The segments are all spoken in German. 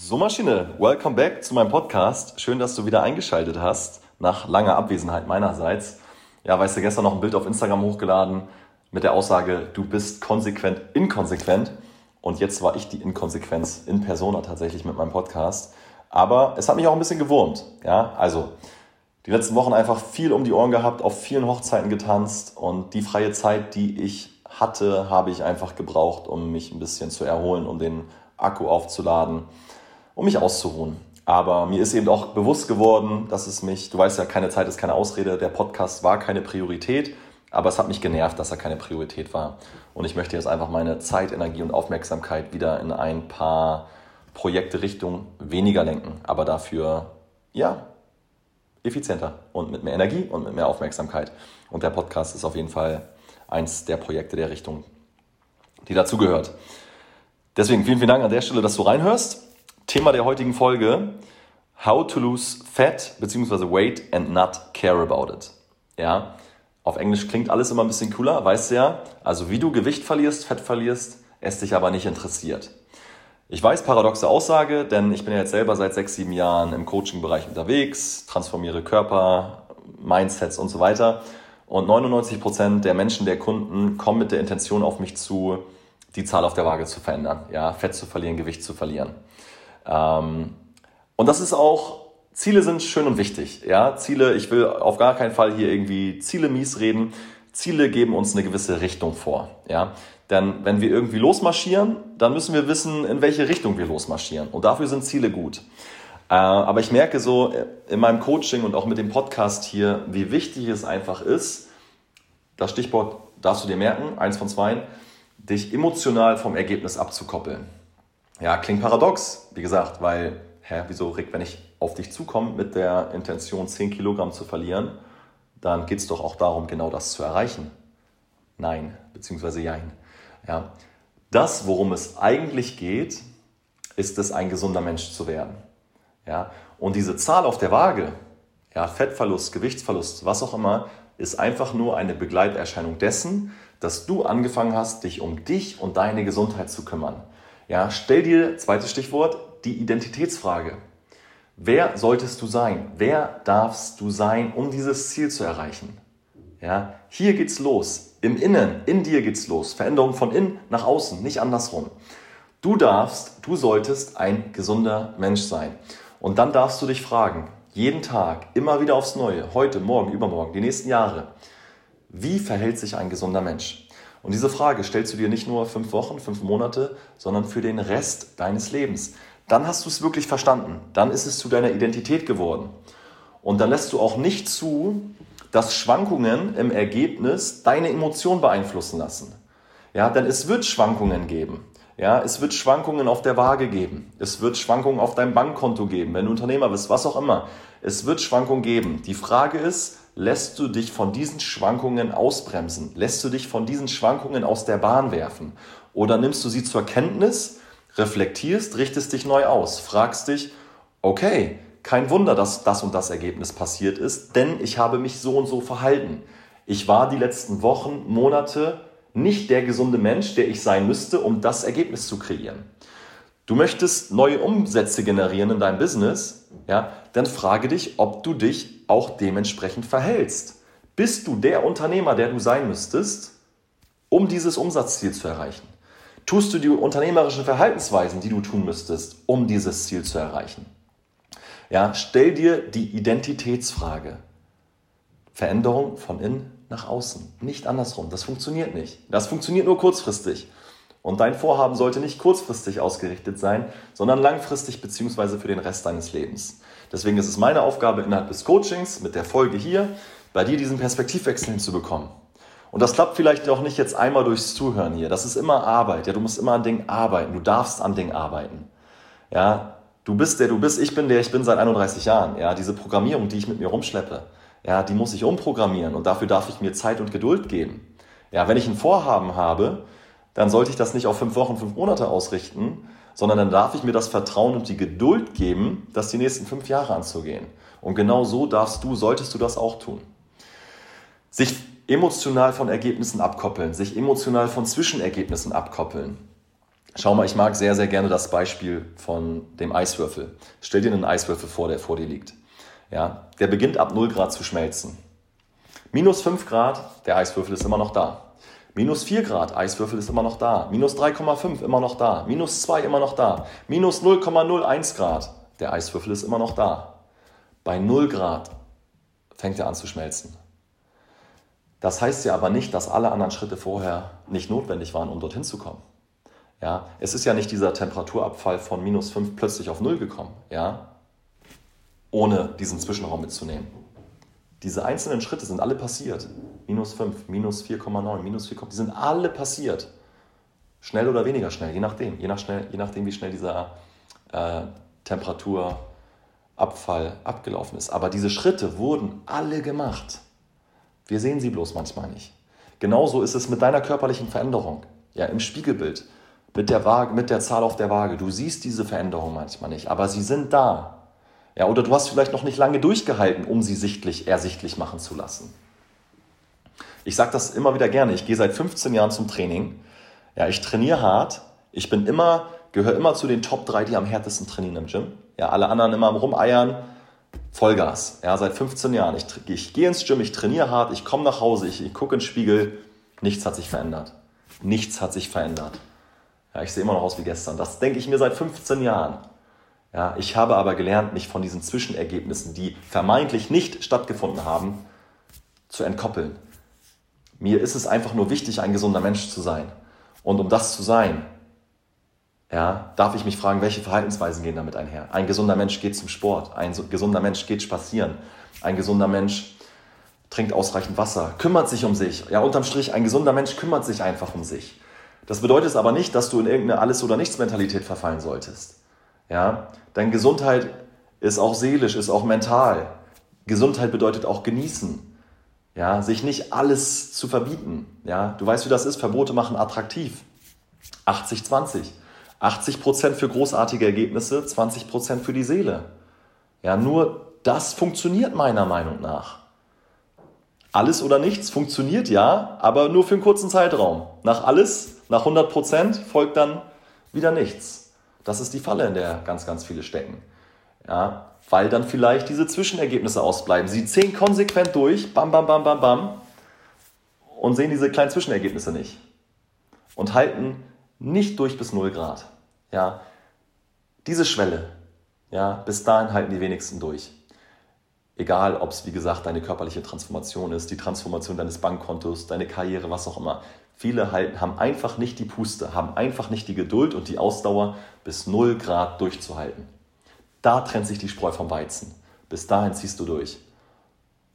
So Maschine, welcome back zu meinem Podcast. Schön, dass du wieder eingeschaltet hast, nach langer Abwesenheit meinerseits. Ja, weißt du, gestern noch ein Bild auf Instagram hochgeladen mit der Aussage, du bist konsequent inkonsequent. Und jetzt war ich die Inkonsequenz in Persona tatsächlich mit meinem Podcast. Aber es hat mich auch ein bisschen gewurmt. Ja, also die letzten Wochen einfach viel um die Ohren gehabt, auf vielen Hochzeiten getanzt und die freie Zeit, die ich hatte, habe ich einfach gebraucht, um mich ein bisschen zu erholen, um den Akku aufzuladen, um mich auszuruhen. Aber mir ist eben auch bewusst geworden, dass es mich, du weißt ja, keine Zeit ist keine Ausrede, der Podcast war keine Priorität, aber es hat mich genervt, dass er keine Priorität war. Und ich möchte jetzt einfach meine Zeit, Energie und Aufmerksamkeit wieder in ein paar Projekte Richtung weniger lenken, aber dafür, ja, effizienter und mit mehr Energie und mit mehr Aufmerksamkeit. Und der Podcast ist auf jeden Fall eins der Projekte der Richtung, die dazugehört. Deswegen vielen, vielen Dank an der Stelle, dass du reinhörst. Thema der heutigen Folge, How to lose fat bzw. weight and not care about it. Ja, auf Englisch klingt alles immer ein bisschen cooler, weißt du ja. Also wie du Gewicht verlierst, Fett verlierst, es dich aber nicht interessiert. Ich weiß, paradoxe Aussage, denn ich bin ja jetzt selber seit sechs, sieben Jahren im Coaching-Bereich unterwegs, transformiere Körper, Mindsets und so weiter. Und 99 Prozent der Menschen, der Kunden, kommen mit der Intention auf mich zu, die Zahl auf der Waage zu verändern, ja, Fett zu verlieren, Gewicht zu verlieren. Ähm, und das ist auch, Ziele sind schön und wichtig, ja. Ziele, ich will auf gar keinen Fall hier irgendwie Ziele mies reden. Ziele geben uns eine gewisse Richtung vor, ja. Denn wenn wir irgendwie losmarschieren, dann müssen wir wissen, in welche Richtung wir losmarschieren. Und dafür sind Ziele gut. Äh, aber ich merke so äh, in meinem Coaching und auch mit dem Podcast hier, wie wichtig es einfach ist, das Stichwort darfst du dir merken, eins von zwei, dich emotional vom Ergebnis abzukoppeln. Ja, klingt paradox, wie gesagt, weil, hä, wieso, Rick, wenn ich auf dich zukomme mit der Intention, 10 Kilogramm zu verlieren, dann geht es doch auch darum, genau das zu erreichen. Nein, beziehungsweise jein. Ja. Das, worum es eigentlich geht, ist es, ein gesunder Mensch zu werden. Ja. Und diese Zahl auf der Waage, ja, Fettverlust, Gewichtsverlust, was auch immer, ist einfach nur eine Begleiterscheinung dessen, dass du angefangen hast, dich um dich und deine Gesundheit zu kümmern. Ja, stell dir, zweites Stichwort, die Identitätsfrage. Wer solltest du sein? Wer darfst du sein, um dieses Ziel zu erreichen? Ja, hier geht's los. Im Innen, in dir geht's los. Veränderung von innen nach außen, nicht andersrum. Du darfst, du solltest ein gesunder Mensch sein. Und dann darfst du dich fragen, jeden Tag, immer wieder aufs Neue, heute, morgen, übermorgen, die nächsten Jahre, wie verhält sich ein gesunder Mensch? Und diese Frage stellst du dir nicht nur fünf Wochen, fünf Monate, sondern für den Rest deines Lebens. Dann hast du es wirklich verstanden. Dann ist es zu deiner Identität geworden. Und dann lässt du auch nicht zu, dass Schwankungen im Ergebnis deine Emotion beeinflussen lassen. Ja, denn es wird Schwankungen geben. Ja, es wird Schwankungen auf der Waage geben. Es wird Schwankungen auf deinem Bankkonto geben, wenn du Unternehmer bist, was auch immer. Es wird Schwankungen geben. Die Frage ist, lässt du dich von diesen Schwankungen ausbremsen? Lässt du dich von diesen Schwankungen aus der Bahn werfen? Oder nimmst du sie zur Kenntnis, reflektierst, richtest dich neu aus, fragst dich, okay, kein Wunder, dass das und das Ergebnis passiert ist, denn ich habe mich so und so verhalten. Ich war die letzten Wochen, Monate nicht der gesunde Mensch, der ich sein müsste, um das Ergebnis zu kreieren. Du möchtest neue Umsätze generieren in deinem Business, ja, dann frage dich, ob du dich auch dementsprechend verhältst. Bist du der Unternehmer, der du sein müsstest, um dieses Umsatzziel zu erreichen? Tust du die unternehmerischen Verhaltensweisen, die du tun müsstest, um dieses Ziel zu erreichen? Ja, stell dir die Identitätsfrage. Veränderung von innen nach außen, nicht andersrum. Das funktioniert nicht. Das funktioniert nur kurzfristig. Und dein Vorhaben sollte nicht kurzfristig ausgerichtet sein, sondern langfristig bzw. für den Rest deines Lebens. Deswegen ist es meine Aufgabe innerhalb des Coachings mit der Folge hier, bei dir diesen Perspektivwechsel hinzubekommen. Und das klappt vielleicht auch nicht jetzt einmal durchs Zuhören hier. Das ist immer Arbeit. Ja, du musst immer an Dingen arbeiten. Du darfst an Dingen arbeiten. Ja, Du bist der du bist, ich bin der ich bin seit 31 Jahren. Ja, diese Programmierung, die ich mit mir rumschleppe, ja, die muss ich umprogrammieren und dafür darf ich mir Zeit und Geduld geben. Ja, wenn ich ein Vorhaben habe, dann sollte ich das nicht auf fünf Wochen, fünf Monate ausrichten, sondern dann darf ich mir das Vertrauen und die Geduld geben, das die nächsten fünf Jahre anzugehen. Und genau so darfst du, solltest du das auch tun. Sich emotional von Ergebnissen abkoppeln, sich emotional von Zwischenergebnissen abkoppeln. schau mal, ich mag sehr, sehr gerne das Beispiel von dem Eiswürfel. Stell dir einen Eiswürfel vor, der vor dir liegt. Ja, der beginnt ab 0 Grad zu schmelzen. Minus 5 Grad, der Eiswürfel ist immer noch da. Minus 4 Grad, Eiswürfel ist immer noch da. Minus 3,5 immer noch da. Minus 2 immer noch da. Minus 0,01 Grad, der Eiswürfel ist immer noch da. Bei 0 Grad fängt er an zu schmelzen. Das heißt ja aber nicht, dass alle anderen Schritte vorher nicht notwendig waren, um dorthin zu kommen. Ja, es ist ja nicht dieser Temperaturabfall von minus 5 plötzlich auf 0 gekommen, ja, ohne diesen Zwischenraum mitzunehmen. Diese einzelnen Schritte sind alle passiert. Minus 5, minus 4,9, minus 4, die sind alle passiert. Schnell oder weniger schnell, je nachdem, je, nach schnell, je nachdem wie schnell dieser äh, Temperaturabfall abgelaufen ist. Aber diese Schritte wurden alle gemacht. Wir sehen sie bloß manchmal nicht. Genauso ist es mit deiner körperlichen Veränderung. Ja, im Spiegelbild, mit der, Waage, mit der Zahl auf der Waage. Du siehst diese Veränderung manchmal nicht, aber sie sind da. Ja, oder du hast vielleicht noch nicht lange durchgehalten, um sie sichtlich, ersichtlich machen zu lassen. Ich sage das immer wieder gerne. Ich gehe seit 15 Jahren zum Training. Ja, ich trainiere hart. Ich bin immer, gehöre immer zu den Top 3, die am härtesten trainieren im Gym. Ja, alle anderen immer am Rumeiern. Vollgas. Ja, seit 15 Jahren. Ich, ich gehe ins Gym, ich trainiere hart, ich komme nach Hause, ich, ich gucke in den Spiegel. Nichts hat sich verändert. Nichts hat sich verändert. Ja, ich sehe immer noch aus wie gestern. Das denke ich mir seit 15 Jahren. Ja, ich habe aber gelernt, mich von diesen Zwischenergebnissen, die vermeintlich nicht stattgefunden haben, zu entkoppeln. Mir ist es einfach nur wichtig, ein gesunder Mensch zu sein. Und um das zu sein, ja, darf ich mich fragen, welche Verhaltensweisen gehen damit einher? Ein gesunder Mensch geht zum Sport, ein gesunder Mensch geht spazieren, ein gesunder Mensch trinkt ausreichend Wasser, kümmert sich um sich. Ja, unterm Strich, ein gesunder Mensch kümmert sich einfach um sich. Das bedeutet aber nicht, dass du in irgendeine Alles- oder Nichts-Mentalität verfallen solltest. Ja? Denn Gesundheit ist auch seelisch, ist auch mental. Gesundheit bedeutet auch genießen. Ja? Sich nicht alles zu verbieten. Ja? Du weißt, wie das ist. Verbote machen attraktiv. 80-20. 80 Prozent für großartige Ergebnisse, 20 Prozent für die Seele. Ja, nur das funktioniert meiner Meinung nach. Alles oder nichts funktioniert ja, aber nur für einen kurzen Zeitraum. Nach alles, nach 100 Prozent folgt dann wieder nichts. Das ist die Falle, in der ganz, ganz viele stecken. Ja, weil dann vielleicht diese Zwischenergebnisse ausbleiben. Sie ziehen konsequent durch, bam, bam, bam, bam, bam, und sehen diese kleinen Zwischenergebnisse nicht. Und halten nicht durch bis 0 Grad. Ja, diese Schwelle, ja, bis dahin halten die wenigsten durch. Egal, ob es, wie gesagt, deine körperliche Transformation ist, die Transformation deines Bankkontos, deine Karriere, was auch immer. Viele halten, haben einfach nicht die Puste, haben einfach nicht die Geduld und die Ausdauer, bis 0 Grad durchzuhalten. Da trennt sich die Spreu vom Weizen. Bis dahin ziehst du durch.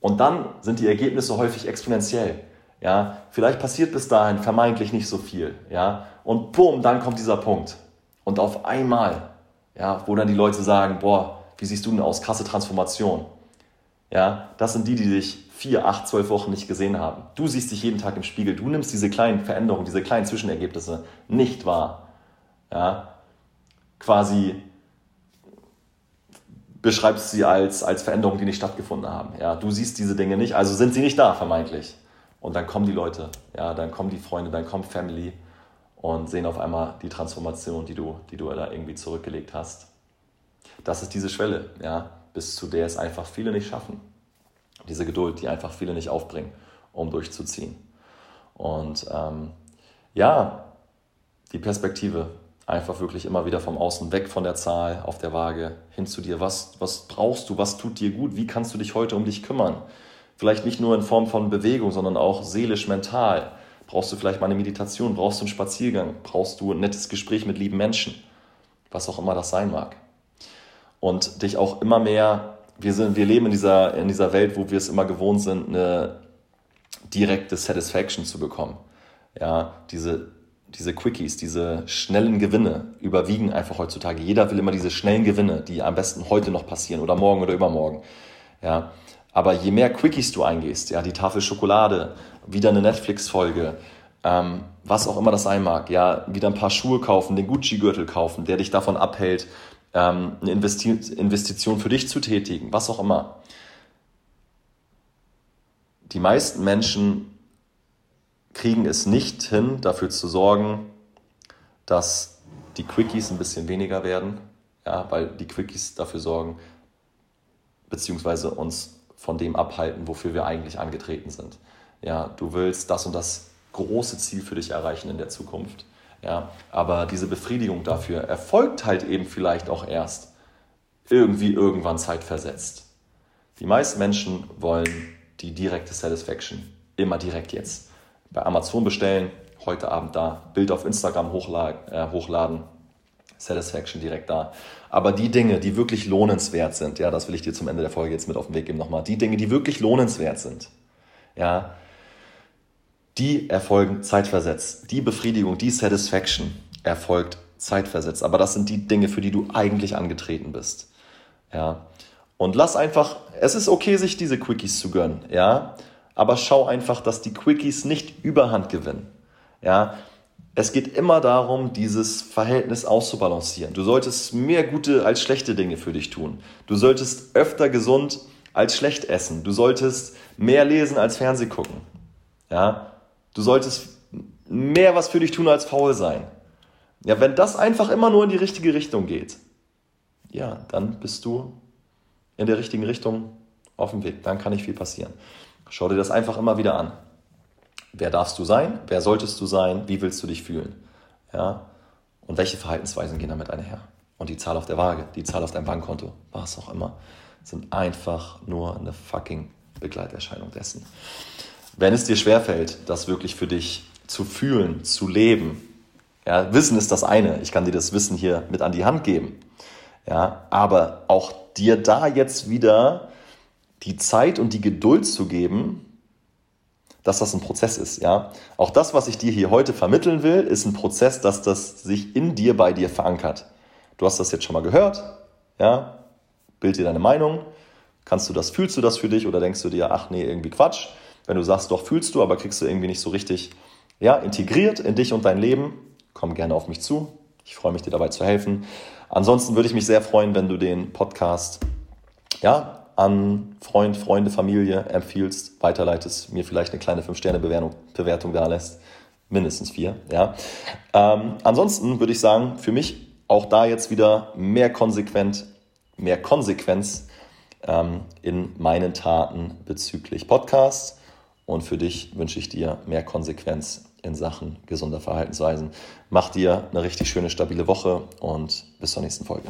Und dann sind die Ergebnisse häufig exponentiell. Ja, vielleicht passiert bis dahin vermeintlich nicht so viel. Ja, und bumm, dann kommt dieser Punkt. Und auf einmal, ja, wo dann die Leute sagen, boah, wie siehst du denn aus? Krasse Transformation. Ja, das sind die, die dich vier, acht, zwölf Wochen nicht gesehen haben. Du siehst dich jeden Tag im Spiegel, du nimmst diese kleinen Veränderungen, diese kleinen Zwischenergebnisse nicht wahr. Ja? Quasi beschreibst sie als, als Veränderungen, die nicht stattgefunden haben. Ja? Du siehst diese Dinge nicht, also sind sie nicht da, vermeintlich. Und dann kommen die Leute, ja, dann kommen die Freunde, dann kommt Family und sehen auf einmal die Transformation, die du, die du da irgendwie zurückgelegt hast. Das ist diese Schwelle, ja, bis zu der es einfach viele nicht schaffen diese Geduld, die einfach viele nicht aufbringen, um durchzuziehen. Und ähm, ja, die Perspektive, einfach wirklich immer wieder vom Außen weg von der Zahl auf der Waage hin zu dir. Was, was brauchst du? Was tut dir gut? Wie kannst du dich heute um dich kümmern? Vielleicht nicht nur in Form von Bewegung, sondern auch seelisch, mental. Brauchst du vielleicht mal eine Meditation? Brauchst du einen Spaziergang? Brauchst du ein nettes Gespräch mit lieben Menschen? Was auch immer das sein mag. Und dich auch immer mehr wir, sind, wir leben in dieser, in dieser Welt, wo wir es immer gewohnt sind, eine direkte Satisfaction zu bekommen. Ja, diese, diese Quickies, diese schnellen Gewinne überwiegen einfach heutzutage. Jeder will immer diese schnellen Gewinne, die am besten heute noch passieren oder morgen oder übermorgen. Ja, aber je mehr Quickies du eingehst, ja, die Tafel Schokolade, wieder eine Netflix-Folge, ähm, was auch immer das sein mag, ja, wieder ein paar Schuhe kaufen, den Gucci-Gürtel kaufen, der dich davon abhält, ähm, eine Investi Investition für dich zu tätigen, was auch immer. Die meisten Menschen kriegen es nicht hin, dafür zu sorgen, dass die Quickies ein bisschen weniger werden, ja, weil die Quickies dafür sorgen, beziehungsweise uns von dem abhalten, wofür wir eigentlich angetreten sind. Ja, du willst das und das große Ziel für dich erreichen in der Zukunft. Ja, aber diese Befriedigung dafür erfolgt halt eben vielleicht auch erst irgendwie irgendwann zeitversetzt. Die meisten Menschen wollen die direkte Satisfaction immer direkt jetzt. Bei Amazon bestellen, heute Abend da, Bild auf Instagram hochladen, äh, hochladen Satisfaction direkt da. Aber die Dinge, die wirklich lohnenswert sind, ja, das will ich dir zum Ende der Folge jetzt mit auf den Weg geben nochmal, die Dinge, die wirklich lohnenswert sind, ja, die erfolgen zeitversetzt. Die Befriedigung, die Satisfaction erfolgt zeitversetzt. Aber das sind die Dinge, für die du eigentlich angetreten bist. Ja. Und lass einfach, es ist okay, sich diese Quickies zu gönnen, ja. Aber schau einfach, dass die Quickies nicht überhand gewinnen. Ja. Es geht immer darum, dieses Verhältnis auszubalancieren. Du solltest mehr gute als schlechte Dinge für dich tun. Du solltest öfter gesund als schlecht essen. Du solltest mehr lesen als Fernseh gucken. Ja, Du solltest mehr was für dich tun als faul sein. Ja, wenn das einfach immer nur in die richtige Richtung geht, ja, dann bist du in der richtigen Richtung auf dem Weg. Dann kann nicht viel passieren. Schau dir das einfach immer wieder an. Wer darfst du sein? Wer solltest du sein? Wie willst du dich fühlen? Ja? Und welche Verhaltensweisen gehen damit einher? Und die Zahl auf der Waage, die Zahl auf deinem Bankkonto, was auch immer, sind einfach nur eine fucking Begleiterscheinung dessen. Wenn es dir schwerfällt, das wirklich für dich zu fühlen, zu leben, ja, Wissen ist das eine. Ich kann dir das Wissen hier mit an die Hand geben. Ja, aber auch dir da jetzt wieder die Zeit und die Geduld zu geben, dass das ein Prozess ist, ja. Auch das, was ich dir hier heute vermitteln will, ist ein Prozess, dass das sich in dir bei dir verankert. Du hast das jetzt schon mal gehört, ja. Bild dir deine Meinung. Kannst du das, fühlst du das für dich oder denkst du dir, ach nee, irgendwie Quatsch? Wenn du sagst, doch fühlst du, aber kriegst du irgendwie nicht so richtig ja, integriert in dich und dein Leben, komm gerne auf mich zu. Ich freue mich, dir dabei zu helfen. Ansonsten würde ich mich sehr freuen, wenn du den Podcast ja, an Freund, Freunde, Familie empfiehlst, weiterleitest, mir vielleicht eine kleine 5-Sterne-Bewertung da lässt. Mindestens vier. Ja. Ähm, ansonsten würde ich sagen, für mich auch da jetzt wieder mehr konsequent, mehr Konsequenz ähm, in meinen Taten bezüglich Podcasts. Und für dich wünsche ich dir mehr Konsequenz in Sachen gesunder Verhaltensweisen. Mach dir eine richtig schöne, stabile Woche und bis zur nächsten Folge.